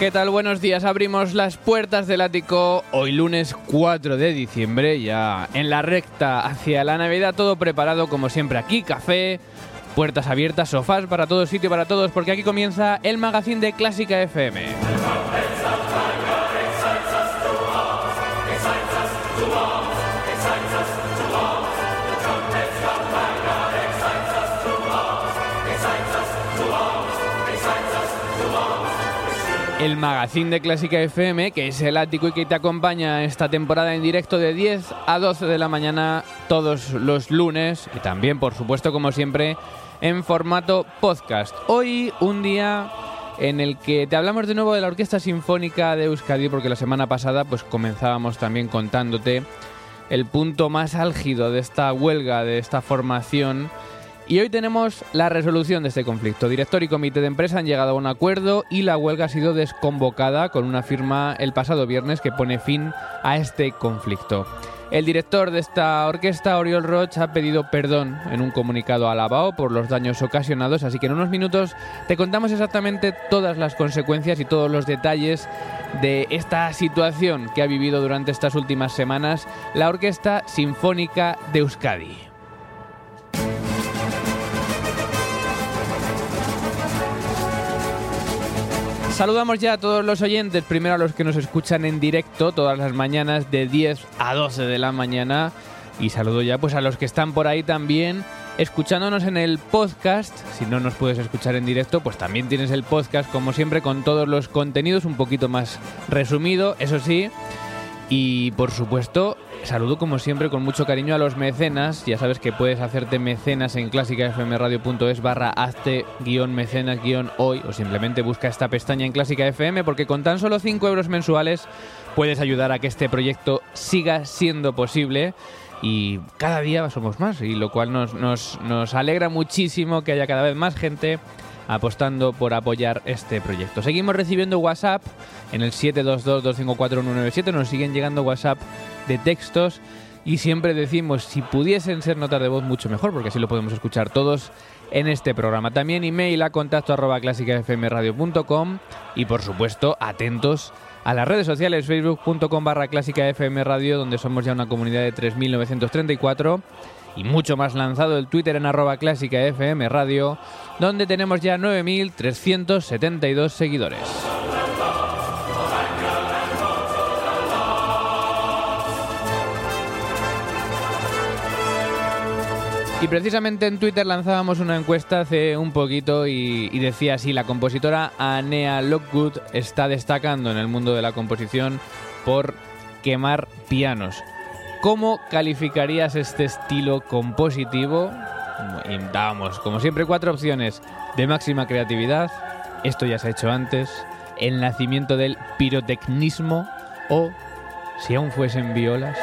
¿Qué tal? Buenos días. Abrimos las puertas del ático hoy lunes 4 de diciembre, ya en la recta hacia la Navidad, todo preparado como siempre aquí, café, puertas abiertas, sofás para todo sitio, para todos, porque aquí comienza el magazine de Clásica FM. El magazine de Clásica FM, que es el ático y que te acompaña esta temporada en directo de 10 a 12 de la mañana todos los lunes y también, por supuesto, como siempre, en formato podcast. Hoy un día en el que te hablamos de nuevo de la Orquesta Sinfónica de Euskadi, porque la semana pasada pues comenzábamos también contándote el punto más álgido de esta huelga, de esta formación y hoy tenemos la resolución de este conflicto. Director y comité de empresa han llegado a un acuerdo y la huelga ha sido desconvocada con una firma el pasado viernes que pone fin a este conflicto. El director de esta orquesta, Oriol Roch, ha pedido perdón en un comunicado a Lavao por los daños ocasionados, así que en unos minutos te contamos exactamente todas las consecuencias y todos los detalles de esta situación que ha vivido durante estas últimas semanas la Orquesta Sinfónica de Euskadi. Saludamos ya a todos los oyentes, primero a los que nos escuchan en directo todas las mañanas de 10 a 12 de la mañana y saludo ya pues a los que están por ahí también escuchándonos en el podcast. Si no nos puedes escuchar en directo, pues también tienes el podcast como siempre con todos los contenidos un poquito más resumido, eso sí. Y por supuesto, saludo como siempre con mucho cariño a los mecenas. Ya sabes que puedes hacerte mecenas en clásicafmradio.es barra hazte guion mecenas guion hoy o simplemente busca esta pestaña en Clásica FM porque con tan solo 5 euros mensuales puedes ayudar a que este proyecto siga siendo posible y cada día somos más y lo cual nos, nos, nos alegra muchísimo que haya cada vez más gente apostando por apoyar este proyecto. Seguimos recibiendo WhatsApp en el 722-254-197, nos siguen llegando WhatsApp de textos y siempre decimos si pudiesen ser notas de voz mucho mejor porque así lo podemos escuchar todos en este programa. También email a contacto arroba clásicafmradio.com y por supuesto atentos a las redes sociales facebook.com barra clásicafmradio donde somos ya una comunidad de 3.934 y mucho más lanzado el Twitter en arroba clásica FM Radio, donde tenemos ya 9.372 seguidores. Y precisamente en Twitter lanzábamos una encuesta hace un poquito y, decía así, la compositora Anea Lockwood está destacando en el mundo de la composición por quemar pianos. ¿Cómo calificarías este estilo compositivo? Y dábamos, como siempre, cuatro opciones de máxima creatividad. Esto ya se ha hecho antes. El nacimiento del pirotecnismo o si aún fuesen violas.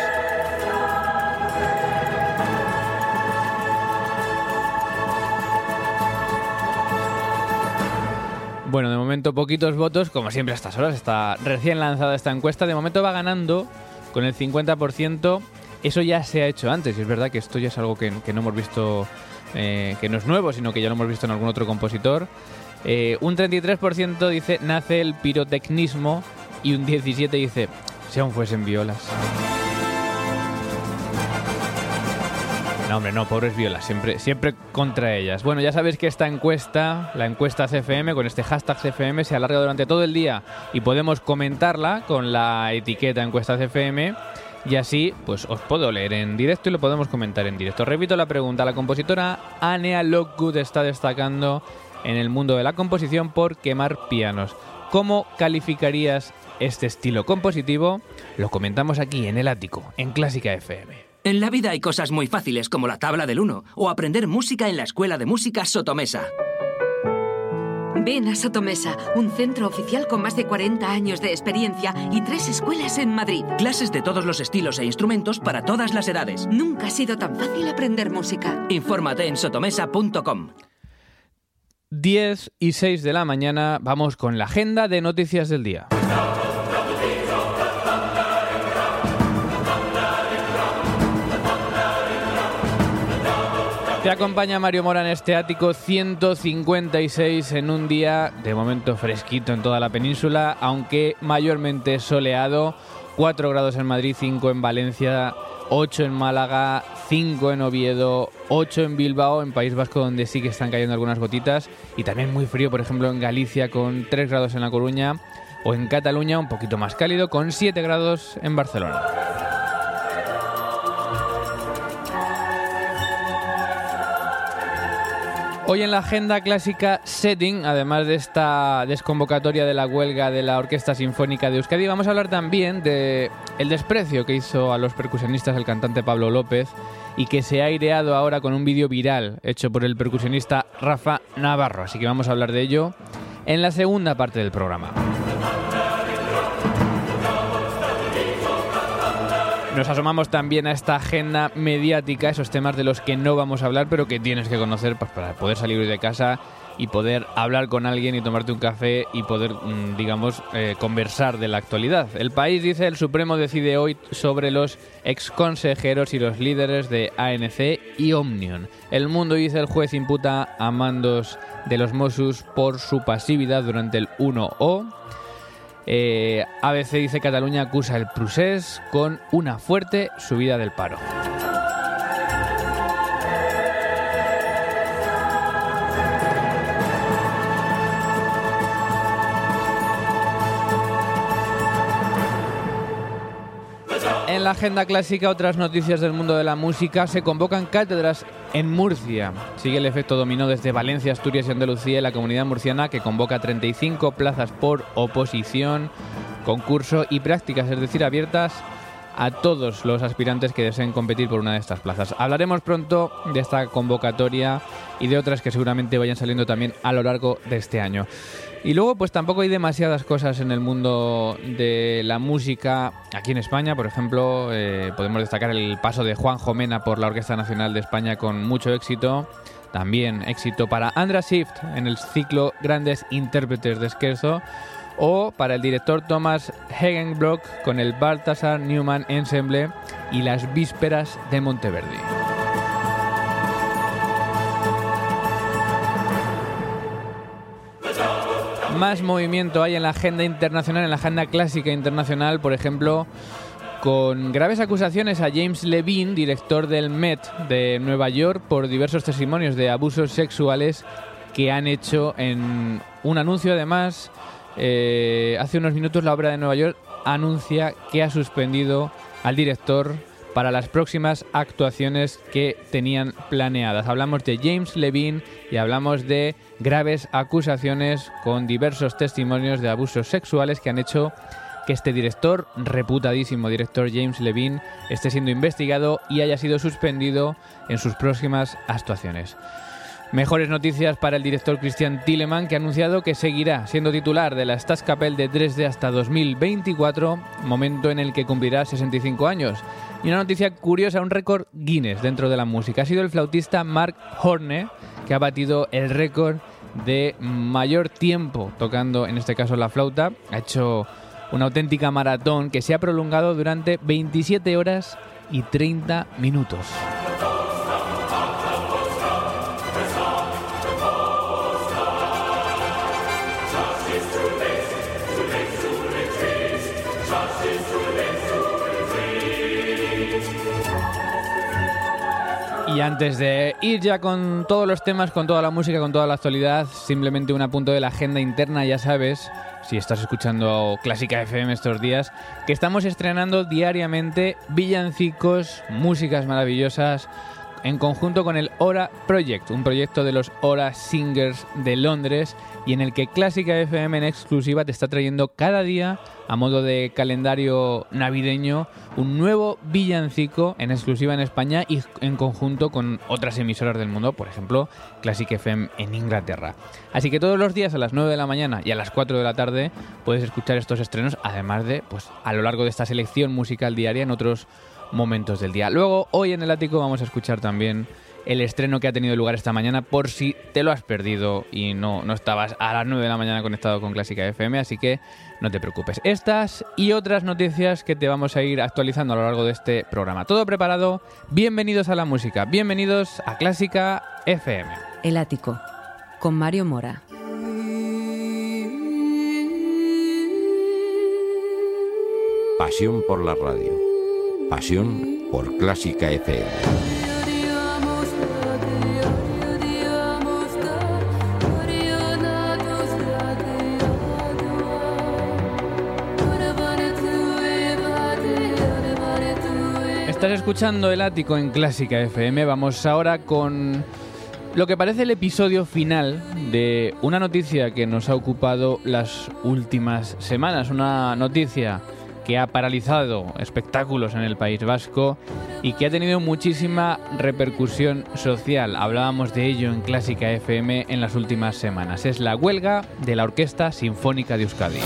Bueno, de momento poquitos votos, como siempre a estas horas, está recién lanzada esta encuesta. De momento va ganando con el 50%. Eso ya se ha hecho antes y es verdad que esto ya es algo que, no hemos visto, eh, que no es nuevo, sino que ya lo hemos visto en algún otro compositor. Eh, un 33% dice nace el pirotecnismo y un 17% dice si aún fuesen violas. No, hombre, no, pobres violas, siempre, siempre contra ellas. Bueno, ya sabéis que esta encuesta, la encuesta CFM, con este hashtag CFM, se alarga durante todo el día y podemos comentarla con la etiqueta encuesta CFM. Y así, pues os puedo leer en directo y lo podemos comentar en directo. Repito la pregunta. La compositora Anea Lockwood está destacando en el mundo de la composición por quemar pianos. ¿Cómo calificarías este estilo compositivo? Lo comentamos aquí en el ático, en Clásica FM. En la vida hay cosas muy fáciles como la tabla del 1 o aprender música en la Escuela de Música Sotomesa. Ven a Sotomesa, un centro oficial con más de 40 años de experiencia y tres escuelas en Madrid. Clases de todos los estilos e instrumentos para todas las edades. Nunca ha sido tan fácil aprender música. Infórmate en sotomesa.com. 10 y 6 de la mañana vamos con la agenda de noticias del día. Te acompaña Mario Mora en este ático 156 en un día de momento fresquito en toda la península, aunque mayormente soleado. 4 grados en Madrid, 5 en Valencia, 8 en Málaga, 5 en Oviedo, 8 en Bilbao, en País Vasco donde sí que están cayendo algunas gotitas y también muy frío, por ejemplo, en Galicia con 3 grados en La Coruña o en Cataluña un poquito más cálido con 7 grados en Barcelona. Hoy en la agenda clásica Setting, además de esta desconvocatoria de la huelga de la Orquesta Sinfónica de Euskadi, vamos a hablar también de el desprecio que hizo a los percusionistas el cantante Pablo López y que se ha aireado ahora con un vídeo viral hecho por el percusionista Rafa Navarro. Así que vamos a hablar de ello en la segunda parte del programa. Nos asomamos también a esta agenda mediática, esos temas de los que no vamos a hablar, pero que tienes que conocer pues, para poder salir de casa y poder hablar con alguien y tomarte un café y poder, mm, digamos, eh, conversar de la actualidad. El país dice, el Supremo decide hoy sobre los exconsejeros y los líderes de ANC y Omnion. El mundo dice, el juez imputa a mandos de los Mossos por su pasividad durante el 1O. Eh, ABC dice Cataluña acusa el Prusés con una fuerte subida del paro. La agenda clásica, otras noticias del mundo de la música. Se convocan cátedras en Murcia. Sigue el efecto dominó desde Valencia, Asturias y Andalucía. La comunidad murciana que convoca 35 plazas por oposición, concurso y prácticas, es decir, abiertas a todos los aspirantes que deseen competir por una de estas plazas. Hablaremos pronto de esta convocatoria y de otras que seguramente vayan saliendo también a lo largo de este año. Y luego, pues tampoco hay demasiadas cosas en el mundo de la música aquí en España. Por ejemplo, eh, podemos destacar el paso de Juan Jomena por la Orquesta Nacional de España con mucho éxito. También éxito para Andra Shift en el ciclo Grandes Intérpretes de Scherzo. O para el director Thomas Hagenbrock con el Baltasar Newman Ensemble y las Vísperas de Monteverdi. Más movimiento hay en la agenda internacional, en la agenda clásica internacional, por ejemplo, con graves acusaciones a James Levine, director del Met de Nueva York, por diversos testimonios de abusos sexuales que han hecho en un anuncio. Además, eh, hace unos minutos la obra de Nueva York anuncia que ha suspendido al director para las próximas actuaciones que tenían planeadas. Hablamos de James Levine y hablamos de graves acusaciones con diversos testimonios de abusos sexuales que han hecho que este director, reputadísimo director James Levine, esté siendo investigado y haya sido suspendido en sus próximas actuaciones. Mejores noticias para el director Christian Tilleman, que ha anunciado que seguirá siendo titular de la Staatskapelle de Dresde hasta 2024, momento en el que cumplirá 65 años. Y una noticia curiosa, un récord Guinness dentro de la música. Ha sido el flautista Mark Horne, que ha batido el récord de mayor tiempo tocando, en este caso, la flauta. Ha hecho una auténtica maratón que se ha prolongado durante 27 horas y 30 minutos. Y antes de ir ya con todos los temas, con toda la música, con toda la actualidad, simplemente un apunto de la agenda interna, ya sabes, si estás escuchando Clásica FM estos días, que estamos estrenando diariamente villancicos, músicas maravillosas, en conjunto con el Hora Project, un proyecto de los Hora Singers de Londres y en el que Clásica FM en exclusiva te está trayendo cada día, a modo de calendario navideño, un nuevo villancico en exclusiva en España y en conjunto con otras emisoras del mundo, por ejemplo, Classic FM en Inglaterra. Así que todos los días a las 9 de la mañana y a las 4 de la tarde puedes escuchar estos estrenos, además de, pues, a lo largo de esta selección musical diaria en otros momentos del día. Luego, hoy en el ático vamos a escuchar también el estreno que ha tenido lugar esta mañana por si te lo has perdido y no, no estabas a las 9 de la mañana conectado con Clásica FM, así que no te preocupes. Estas y otras noticias que te vamos a ir actualizando a lo largo de este programa. Todo preparado, bienvenidos a la música, bienvenidos a Clásica FM. El ático, con Mario Mora. Pasión por la radio. Pasión por Clásica FM. Estás escuchando El Ático en Clásica FM. Vamos ahora con lo que parece el episodio final de una noticia que nos ha ocupado las últimas semanas. Una noticia que ha paralizado espectáculos en el País Vasco y que ha tenido muchísima repercusión social. Hablábamos de ello en Clásica FM en las últimas semanas. Es la huelga de la Orquesta Sinfónica de Euskadi.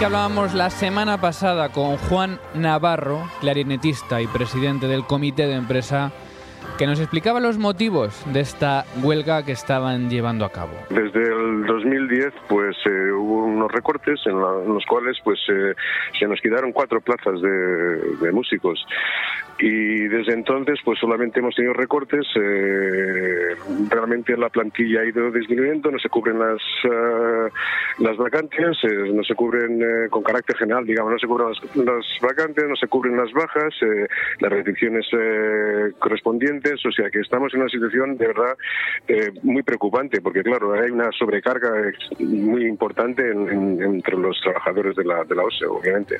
Que hablábamos la semana pasada con Juan Navarro, clarinetista y presidente del comité de empresa, que nos explicaba los motivos de esta huelga que estaban llevando a cabo. Desde el 2010 pues eh, hubo unos recortes en, la- en los cuales pues eh, se nos quedaron cuatro plazas de, de músicos y desde entonces pues solamente hemos tenido recortes eh, realmente la plantilla ha ido disminuyendo no se cubren las eh, las vacantes eh, no se cubren eh, con carácter general digamos no se cubren las, las vacantes no se cubren las bajas las restricciones eh, o sea que estamos en una situación de verdad eh, muy preocupante porque claro hay una sobrecarga muy importante en- entre los trabajadores de la de la OSE obviamente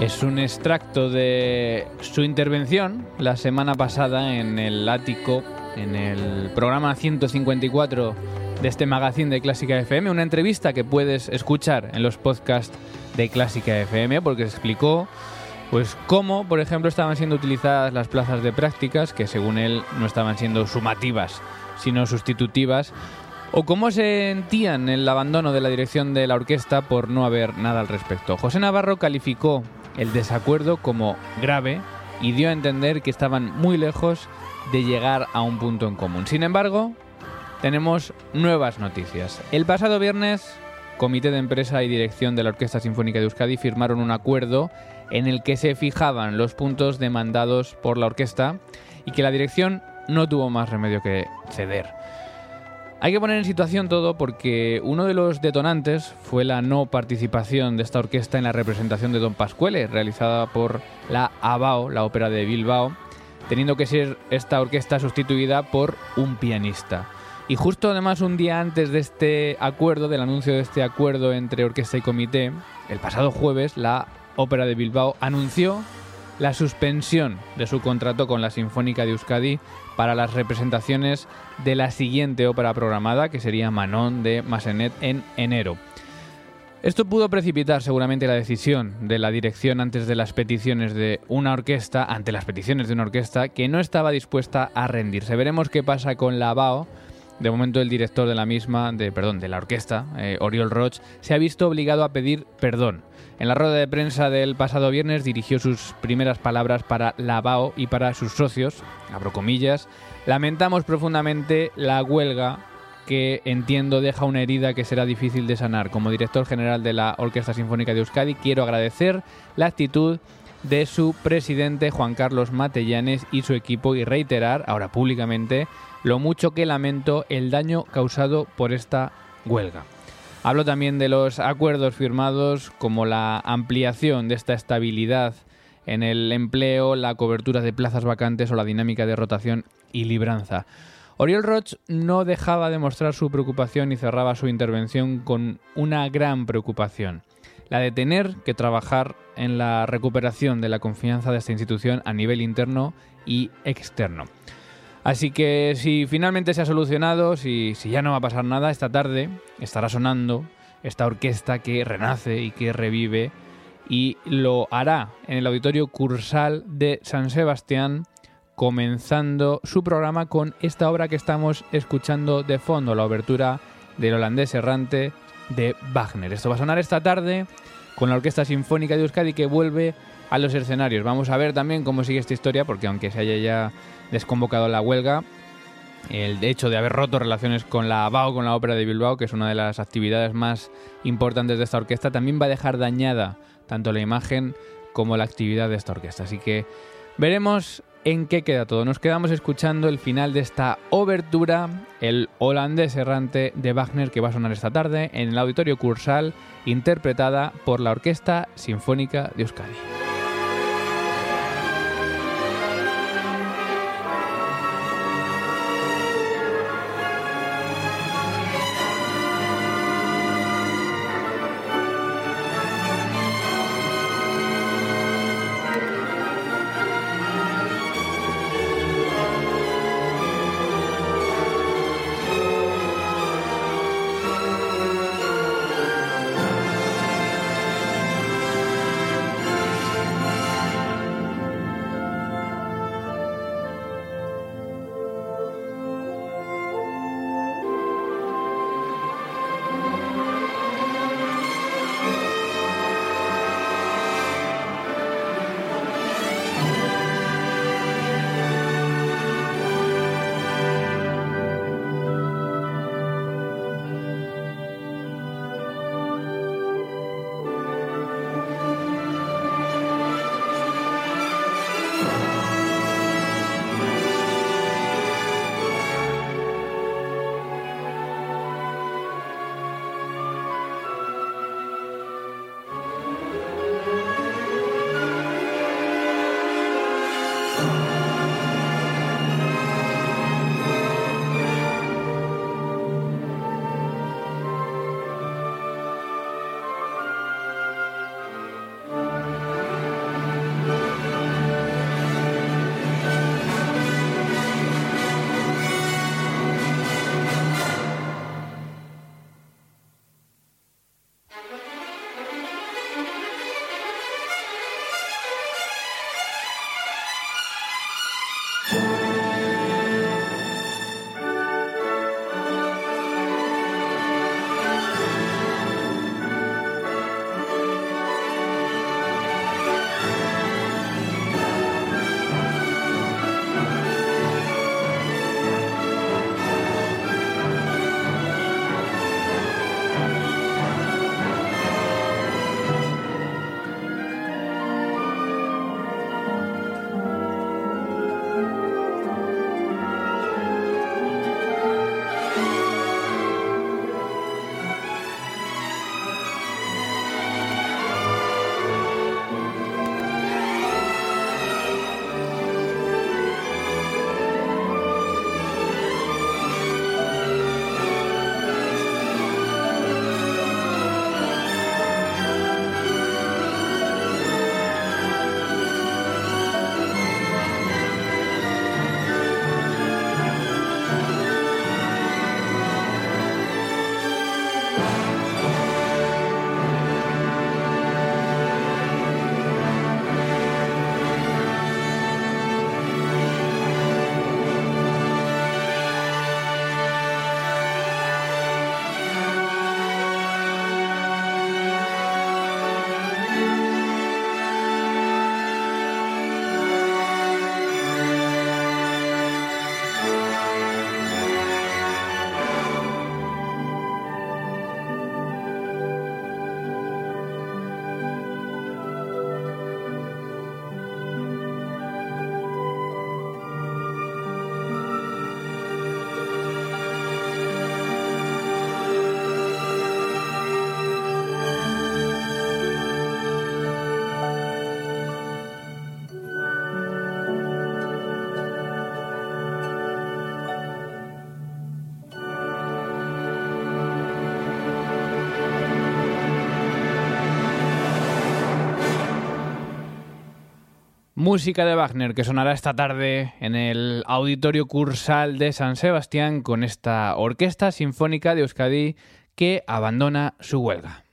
Es un extracto de su intervención la semana pasada en el ático, en el programa 154 de este magazine de Clásica FM, una entrevista que puedes escuchar en los podcasts de Clásica FM porque explicó pues cómo, por ejemplo, estaban siendo utilizadas las plazas de prácticas que según él no estaban siendo sumativas, sino sustitutivas o cómo sentían el abandono de la dirección de la orquesta por no haber nada al respecto. José Navarro calificó el desacuerdo como grave y dio a entender que estaban muy lejos de llegar a un punto en común. Sin embargo, tenemos nuevas noticias. El pasado viernes, Comité de Empresa y Dirección de la Orquesta Sinfónica de Euskadi firmaron un acuerdo en el que se fijaban los puntos demandados por la orquesta y que la dirección no tuvo más remedio que ceder. Hay que poner en situación todo porque uno de los detonantes fue la no participación de esta orquesta en la representación de Don Pascuele, realizada por la ABAO, la ópera de Bilbao, teniendo que ser esta orquesta sustituida por un pianista. Y justo además un día antes de este acuerdo, del anuncio de este acuerdo entre orquesta y comité, el pasado jueves la ópera de Bilbao anunció la suspensión de su contrato con la Sinfónica de Euskadi para las representaciones de la siguiente ópera programada, que sería Manon de Massenet en enero. Esto pudo precipitar seguramente la decisión de la dirección antes de las peticiones de una orquesta, ante las peticiones de una orquesta que no estaba dispuesta a rendirse. Veremos qué pasa con la BAO De momento el director de la misma, de perdón, de la orquesta, eh, Oriol Roch, se ha visto obligado a pedir perdón. En la rueda de prensa del pasado viernes dirigió sus primeras palabras para la BAO y para sus socios, abro comillas, lamentamos profundamente la huelga que entiendo deja una herida que será difícil de sanar. Como director general de la Orquesta Sinfónica de Euskadi, quiero agradecer la actitud de su presidente Juan Carlos Matellanes y su equipo y reiterar, ahora públicamente, lo mucho que lamento el daño causado por esta huelga. Hablo también de los acuerdos firmados como la ampliación de esta estabilidad en el empleo, la cobertura de plazas vacantes o la dinámica de rotación y libranza. Oriol Roch no dejaba de mostrar su preocupación y cerraba su intervención con una gran preocupación, la de tener que trabajar en la recuperación de la confianza de esta institución a nivel interno y externo. Así que si finalmente se ha solucionado, si, si ya no va a pasar nada, esta tarde estará sonando esta orquesta que renace y que revive y lo hará en el auditorio Cursal de San Sebastián comenzando su programa con esta obra que estamos escuchando de fondo, la obertura del holandés errante de Wagner. Esto va a sonar esta tarde con la Orquesta Sinfónica de Euskadi que vuelve a los escenarios. Vamos a ver también cómo sigue esta historia, porque aunque se haya ya desconvocado la huelga, el hecho de haber roto relaciones con la ABAO, con la Ópera de Bilbao, que es una de las actividades más importantes de esta orquesta, también va a dejar dañada tanto la imagen como la actividad de esta orquesta. Así que veremos en qué queda todo. Nos quedamos escuchando el final de esta obertura, el holandés errante de Wagner que va a sonar esta tarde en el Auditorio Cursal, interpretada por la Orquesta Sinfónica de Euskadi. Música de Wagner que sonará esta tarde en el Auditorio Cursal de San Sebastián con esta Orquesta Sinfónica de Euskadi que abandona su huelga.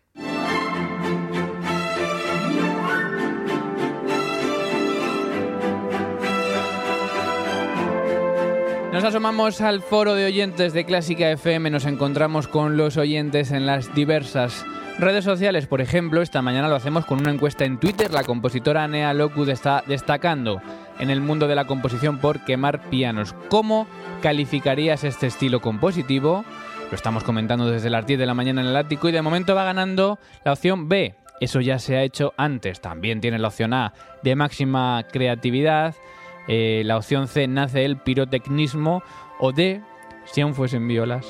Nos asomamos al foro de oyentes de Clásica FM, nos encontramos con los oyentes en las diversas redes sociales. Por ejemplo, esta mañana lo hacemos con una encuesta en Twitter. La compositora Nea Lockwood está destacando en el mundo de la composición por quemar pianos. ¿Cómo calificarías este estilo compositivo? Lo estamos comentando desde las 10 de la mañana en el ático y de momento va ganando la opción B. Eso ya se ha hecho antes. También tiene la opción A de máxima creatividad. Eh, la opción C nace el pirotecnismo o D si aún fuesen violas.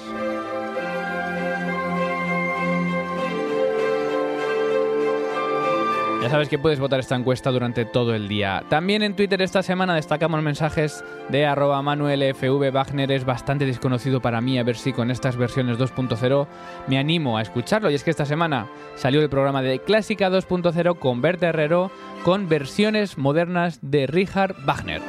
Ya sabes que puedes votar esta encuesta durante todo el día. También en Twitter esta semana destacamos mensajes de arroba manuelfv. Wagner es bastante desconocido para mí, a ver si con estas versiones 2.0 me animo a escucharlo. Y es que esta semana salió el programa de Clásica 2.0 con Berta Herrero con versiones modernas de Richard Wagner.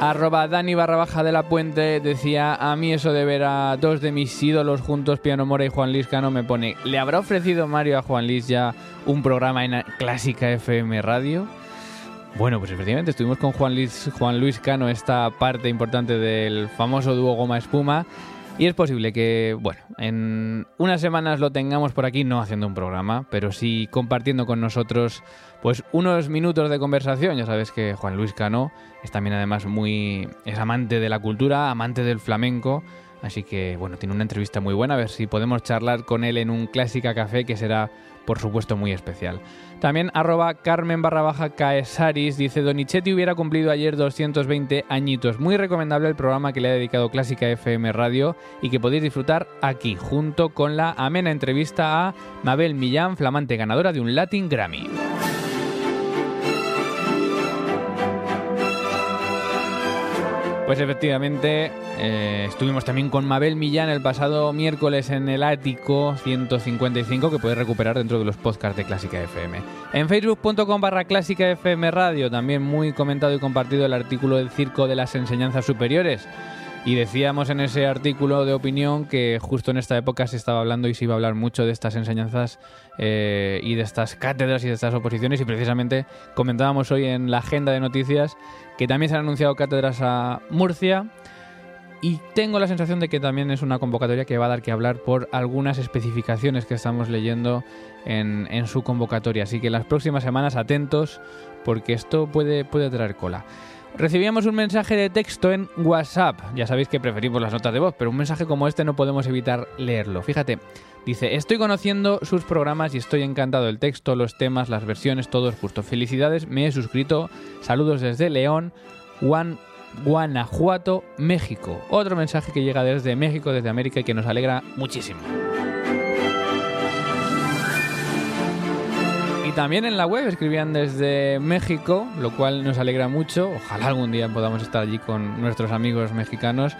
Arroba Dani barra baja de la puente decía a mí eso de ver a dos de mis ídolos juntos, Piano Mora y Juan Luis Cano, me pone, ¿le habrá ofrecido Mario a Juan Luis ya un programa en Clásica FM Radio? Bueno, pues efectivamente estuvimos con Juan Luis, Juan Luis Cano, esta parte importante del famoso dúo Goma Espuma. Y es posible que, bueno, en unas semanas lo tengamos por aquí, no haciendo un programa, pero sí compartiendo con nosotros pues unos minutos de conversación. Ya sabes que Juan Luis Cano es también además muy... es amante de la cultura, amante del flamenco. Así que bueno, tiene una entrevista muy buena, a ver si podemos charlar con él en un Clásica Café que será por supuesto muy especial. También arroba Carmen barra baja Caesaris dice Donichetti hubiera cumplido ayer 220 añitos. Muy recomendable el programa que le ha dedicado Clásica FM Radio y que podéis disfrutar aquí, junto con la amena entrevista a Mabel Millán, flamante ganadora de un Latin Grammy. Pues efectivamente, eh, estuvimos también con Mabel Millán el pasado miércoles en el ático 155 que puedes recuperar dentro de los podcasts de Clásica FM. En facebook.com barra Clásica FM Radio también muy comentado y compartido el artículo del Circo de las Enseñanzas Superiores. Y decíamos en ese artículo de opinión que justo en esta época se estaba hablando y se iba a hablar mucho de estas enseñanzas eh, y de estas cátedras y de estas oposiciones y precisamente comentábamos hoy en la agenda de noticias que también se han anunciado cátedras a Murcia y tengo la sensación de que también es una convocatoria que va a dar que hablar por algunas especificaciones que estamos leyendo en, en su convocatoria. Así que las próximas semanas atentos porque esto puede, puede traer cola. Recibíamos un mensaje de texto en WhatsApp. Ya sabéis que preferimos las notas de voz, pero un mensaje como este no podemos evitar leerlo. Fíjate, dice, estoy conociendo sus programas y estoy encantado. El texto, los temas, las versiones, todo es justo. Felicidades, me he suscrito. Saludos desde León, Guanajuato, México. Otro mensaje que llega desde México, desde América y que nos alegra muchísimo. Y también en la web escribían desde México, lo cual nos alegra mucho. Ojalá algún día podamos estar allí con nuestros amigos mexicanos.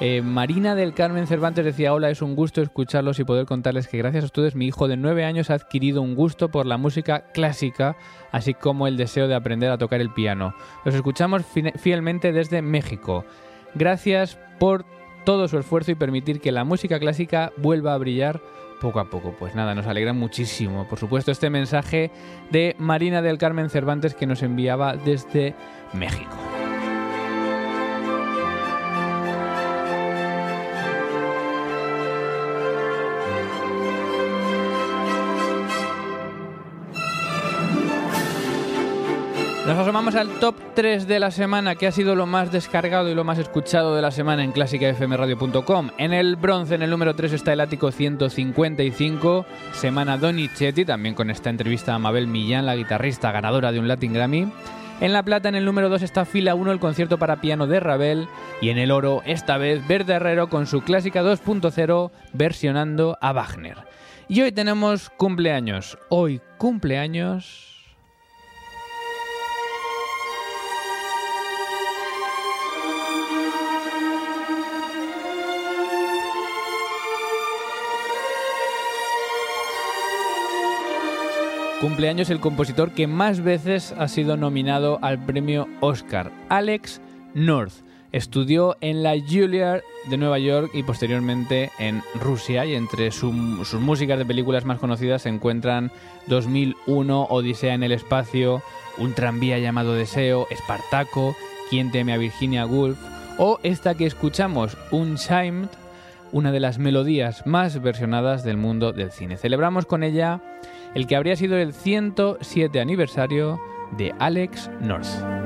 Eh, Marina del Carmen Cervantes decía, hola, es un gusto escucharlos y poder contarles que gracias a ustedes mi hijo de nueve años ha adquirido un gusto por la música clásica, así como el deseo de aprender a tocar el piano. Los escuchamos fielmente desde México. Gracias por todo su esfuerzo y permitir que la música clásica vuelva a brillar poco a poco. Pues nada, nos alegra muchísimo. Por supuesto, este mensaje de Marina del Carmen Cervantes que nos enviaba desde México. Nos asomamos al top 3 de la semana, que ha sido lo más descargado y lo más escuchado de la semana en clásicafmradio.com. En el bronce, en el número 3, está el ático 155, Semana Donizetti, también con esta entrevista a Mabel Millán, la guitarrista ganadora de un Latin Grammy. En la plata, en el número 2, está Fila 1, el concierto para piano de Ravel. Y en el oro, esta vez, Verde Herrero con su clásica 2.0 versionando a Wagner. Y hoy tenemos cumpleaños. Hoy cumpleaños... cumpleaños el compositor que más veces ha sido nominado al premio Oscar, Alex North. Estudió en la Juilliard de Nueva York y posteriormente en Rusia y entre sus músicas de películas más conocidas se encuentran 2001, Odisea en el espacio, Un tranvía llamado Deseo, Espartaco, Quien teme a Virginia Woolf o esta que escuchamos, Unchimed, una de las melodías más versionadas del mundo del cine. Celebramos con ella el que habría sido el 107 aniversario de Alex North.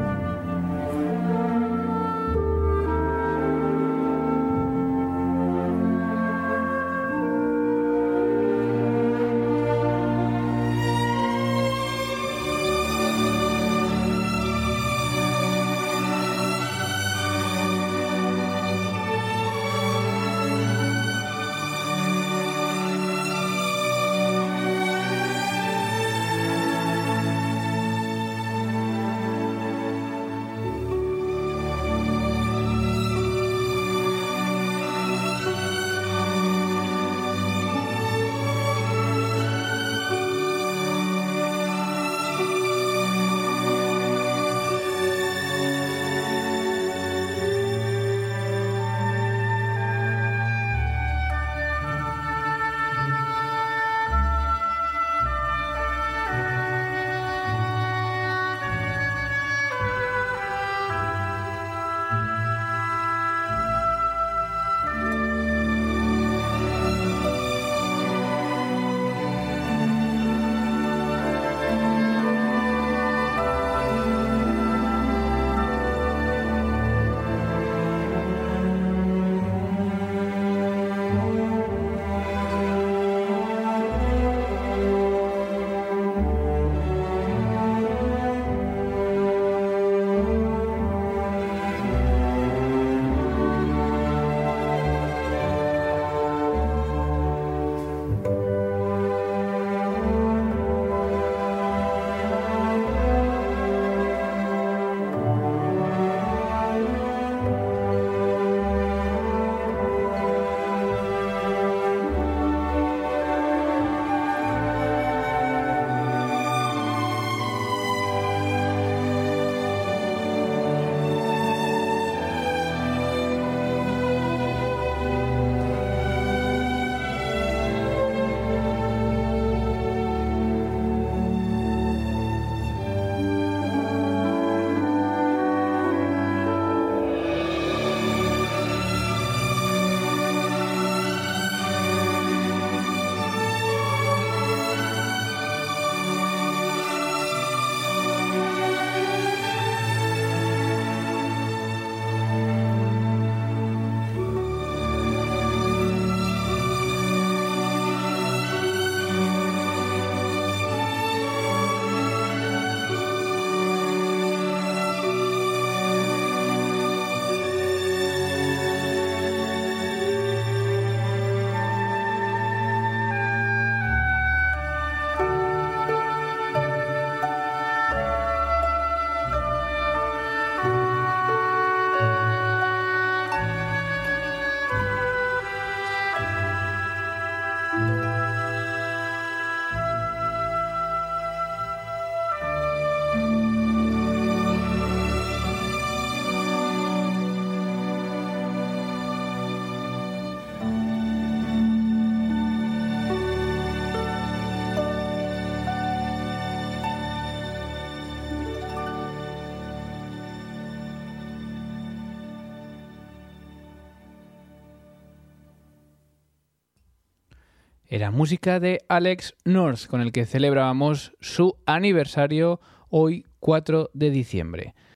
Era música de Alex North, con el que celebrábamos su aniversario hoy 4 de diciembre.